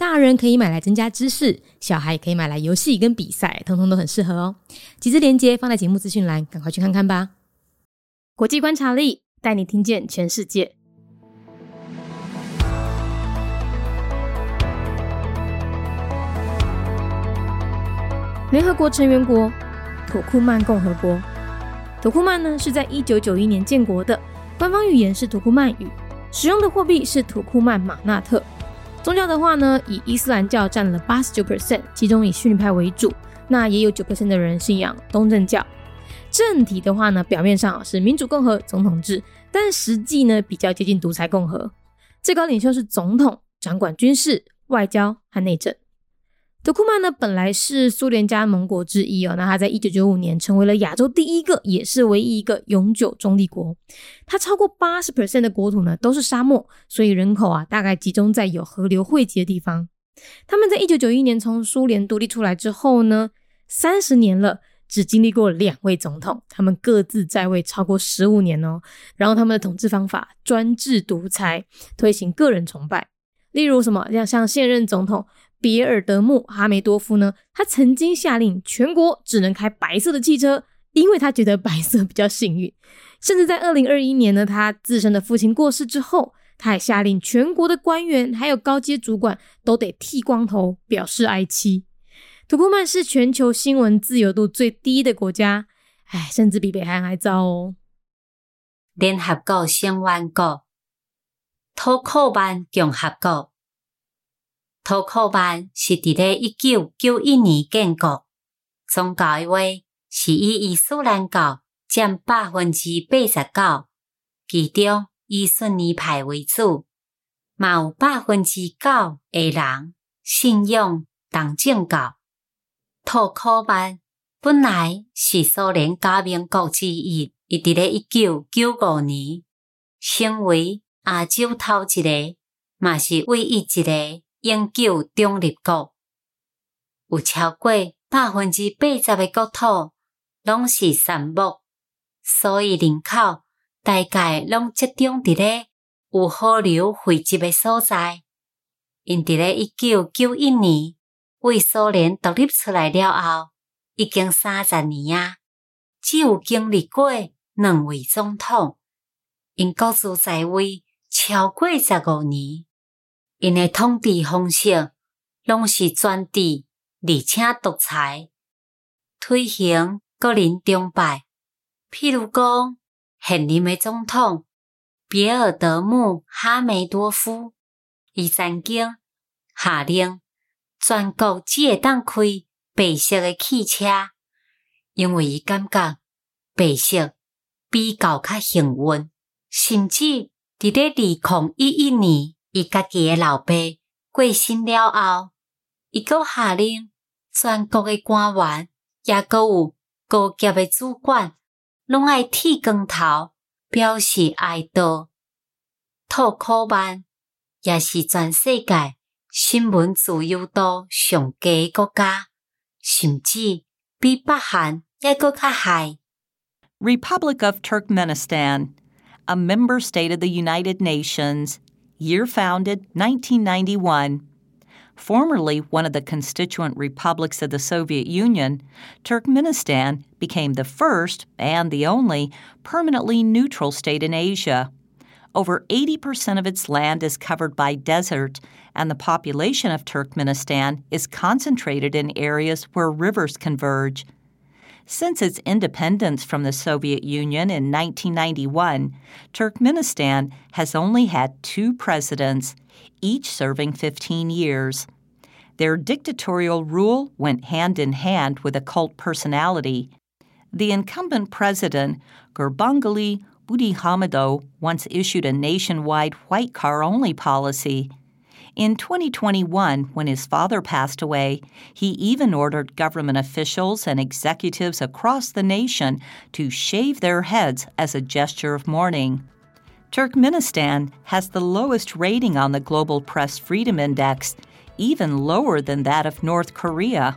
大人可以买来增加知识，小孩也可以买来游戏跟比赛，通通都很适合哦。几支链接放在节目资讯栏，赶快去看看吧。国际观察力带你听见全世界。联合国成员国土库曼共和国，土库曼呢是在一九九一年建国的，官方语言是土库曼语，使用的货币是土库曼马纳特。宗教的话呢，以伊斯兰教占了八十九 percent，其中以逊尼派为主，那也有九 percent 的人信仰东正教。政体的话呢，表面上是民主共和总统制，但实际呢比较接近独裁共和。最高领袖是总统，掌管军事、外交和内政。德库曼呢，本来是苏联加盟国之一哦。那他在一九九五年成为了亚洲第一个，也是唯一一个永久中立国。它超过八十 percent 的国土呢都是沙漠，所以人口啊大概集中在有河流汇集的地方。他们在一九九一年从苏联独立出来之后呢，三十年了，只经历过两位总统，他们各自在位超过十五年哦。然后他们的统治方法专制独裁，推行个人崇拜，例如什么像像现任总统。别尔德穆哈梅多夫呢？他曾经下令全国只能开白色的汽车，因为他觉得白色比较幸运。甚至在二零二一年呢，他自身的父亲过世之后，他还下令全国的官员还有高阶主管都得剃光头，表示哀戚。土库曼是全球新闻自由度最低的国家，哎，甚至比北韩还糟哦。联合国成员国，土库曼共和国。土库曼是伫咧一九九一年建国，宗教诶话是以伊斯兰教占百分之八十九，其中以逊尼派为主，嘛有百分之九诶人信仰东正教。土库曼本来是苏联加盟国之一，伊伫咧一九九五年成为亚洲头一个，嘛是唯一一个。永久中立国有超过百分之八十的国土拢是沙漠，所以人口大概拢集中伫咧有河流汇集的所在。因伫咧一九九一年为苏联独立出来了后，已经三十年啊，只有经历过两位总统，因各自在位超过十五年。因诶统治方式拢是专制，而且独裁，推行个人崇拜。譬如讲，现任诶总统别尔德穆哈梅多夫，伊曾经下令全国只会当开白色诶汽车，因为伊感觉白色比较较幸运，甚至伫咧二零一一年。伊家己诶老爸过身了后，伊阁下令全国诶官员，也阁有高级诶主管，拢爱剃光头，表示哀悼。土库曼也是全世界新闻自由度上低诶国家，甚至比北韩也阁较害。Republic of Turkmenistan, a member state of the United Nations. Year founded 1991. Formerly one of the constituent republics of the Soviet Union, Turkmenistan became the first and the only permanently neutral state in Asia. Over 80% of its land is covered by desert, and the population of Turkmenistan is concentrated in areas where rivers converge. Since its independence from the Soviet Union in 1991, Turkmenistan has only had two presidents, each serving 15 years. Their dictatorial rule went hand in hand with a cult personality. The incumbent president, Gurbanguly Berdimuhamedow, once issued a nationwide white car only policy. In 2021, when his father passed away, he even ordered government officials and executives across the nation to shave their heads as a gesture of mourning. Turkmenistan has the lowest rating on the Global Press Freedom Index, even lower than that of North Korea.